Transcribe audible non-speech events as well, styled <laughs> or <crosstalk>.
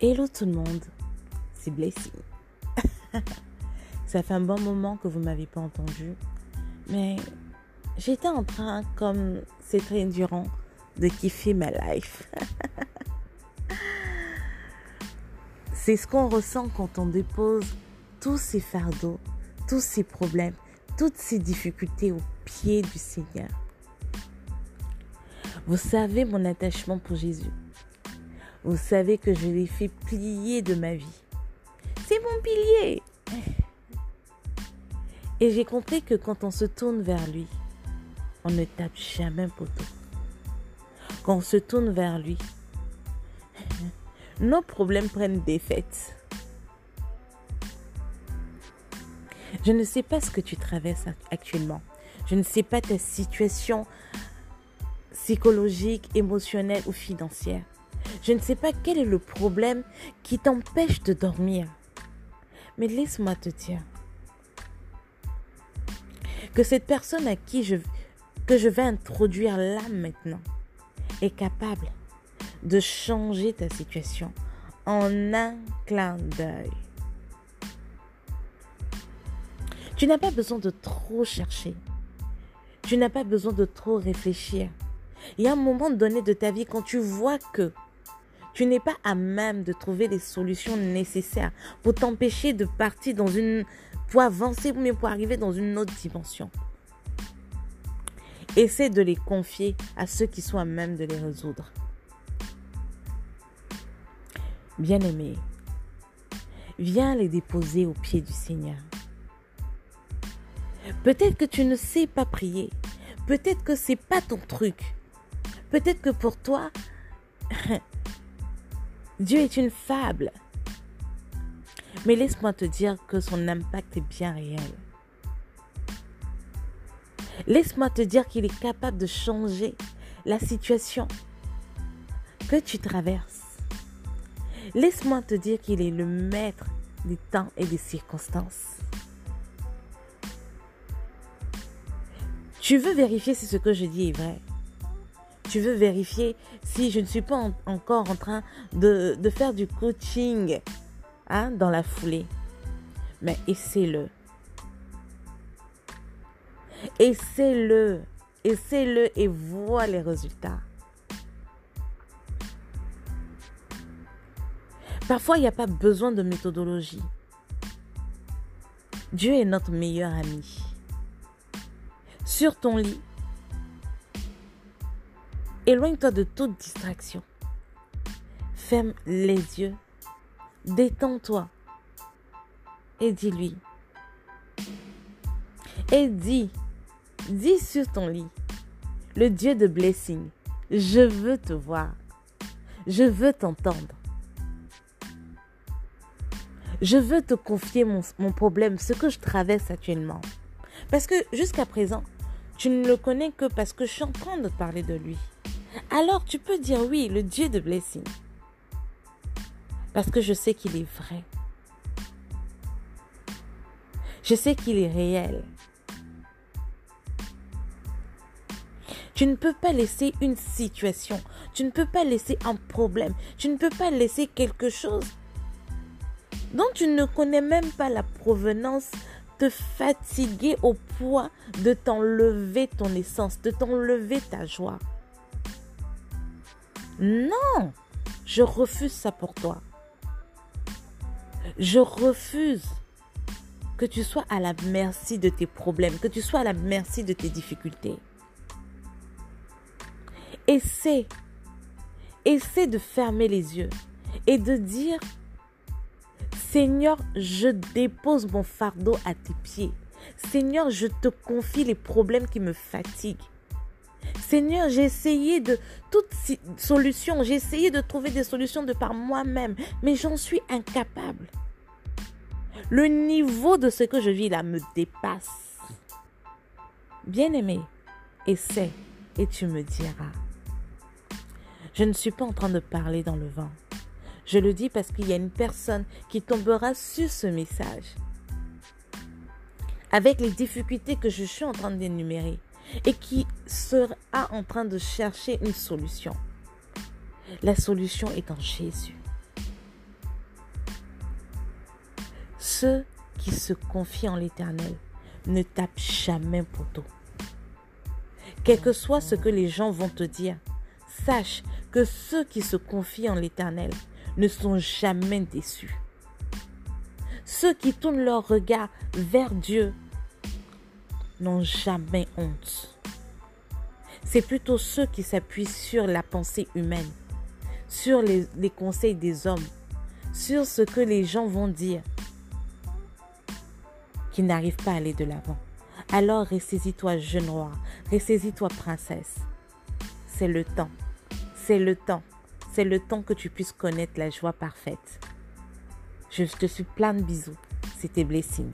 Hello tout le monde, c'est Blessing. <laughs> Ça fait un bon moment que vous m'avez pas entendu, mais j'étais en train, comme c'est très durant, de kiffer ma life. <laughs> c'est ce qu'on ressent quand on dépose tous ces fardeaux, tous ces problèmes, toutes ces difficultés au pied du Seigneur. Vous savez mon attachement pour Jésus. Vous savez que je l'ai fait plier de ma vie. C'est mon pilier. Et j'ai compris que quand on se tourne vers lui, on ne tape jamais un poteau. Quand on se tourne vers lui, <laughs> nos problèmes prennent des fêtes. Je ne sais pas ce que tu traverses actuellement. Je ne sais pas ta situation psychologique, émotionnelle ou financière. Je ne sais pas quel est le problème qui t'empêche de dormir. Mais laisse-moi te dire que cette personne à qui je, que je vais introduire là maintenant est capable de changer ta situation en un clin d'œil. Tu n'as pas besoin de trop chercher. Tu n'as pas besoin de trop réfléchir. Il y a un moment donné de ta vie quand tu vois que tu n'es pas à même de trouver les solutions nécessaires pour t'empêcher de partir dans une. pour avancer, mais pour arriver dans une autre dimension. Essaie de les confier à ceux qui sont à même de les résoudre. Bien-aimé, viens les déposer au pied du Seigneur. Peut-être que tu ne sais pas prier. Peut-être que c'est pas ton truc. Peut-être que pour toi, <laughs> Dieu est une fable. Mais laisse-moi te dire que son impact est bien réel. Laisse-moi te dire qu'il est capable de changer la situation que tu traverses. Laisse-moi te dire qu'il est le maître des temps et des circonstances. Tu veux vérifier si ce que je dis est vrai? Tu veux vérifier si je ne suis pas encore en train de, faire du coaching hein, dans la foulée. Mais essaie-le. Essaie-le. Essaie-le et vois les résultats. Parfois, il n'y a pas besoin de méthodologie. Dieu est notre meilleur ami. Sur ton lit, Éloigne-toi de toute distraction. Ferme les yeux. Détends-toi. Et dis-lui. Et dis. Dis sur ton lit. Le Dieu de blessing. Je veux te voir. Je veux t'entendre. Je veux te confier mon, problème, ce que je traverse actuellement. Parce que jusqu'à présent, tu ne le connais que parce que je suis en train de parler de lui alors tu peux dire oui, le Dieu de blessing. Parce que je sais qu'il est vrai. Je sais qu'il est réel. Tu ne peux pas laisser une situation, tu ne peux pas laisser un problème, tu ne peux pas laisser quelque chose dont tu ne connais même pas la provenance te fatiguer au point de t'enlever ton essence, de t'enlever ta joie. Non, je refuse ça pour toi. Je refuse que tu sois à la merci de tes problèmes, que tu sois à la merci de tes difficultés. Essaie, essaie de fermer les yeux et de dire, Seigneur, je dépose mon fardeau à tes pieds. Seigneur, je te confie les problèmes qui me fatiguent. Seigneur, j'ai essayé de toutes solutions, j'ai essayé de trouver des solutions de par moi-même, mais j'en suis incapable. Le niveau de ce que je vis là me dépasse. Bien-aimé, essaie et tu me diras. Je ne suis pas en train de parler dans le vent. Je le dis parce qu'il y a une personne qui tombera sur ce message. Avec les difficultés que je suis en train d'énumérer et qui sera en train de chercher une solution. La solution est en Jésus. Ceux qui se confient en l'Éternel ne tapent jamais poteau. Quel que soit ce que les gens vont te dire, sache que ceux qui se confient en l'Éternel ne sont jamais déçus. Ceux qui tournent leur regard vers Dieu n'ont jamais honte. C'est plutôt ceux qui s'appuient sur la pensée humaine, sur les, conseils des hommes, sur ce que les gens vont dire, qui n'arrivent pas à aller de l'avant. Alors ressaisis-toi jeune roi, ressaisis-toi princesse. C'est le temps, c'est le temps, c'est le temps que tu puisses connaître la joie parfaite. Je te suis plein de bisous. C'était Blessing.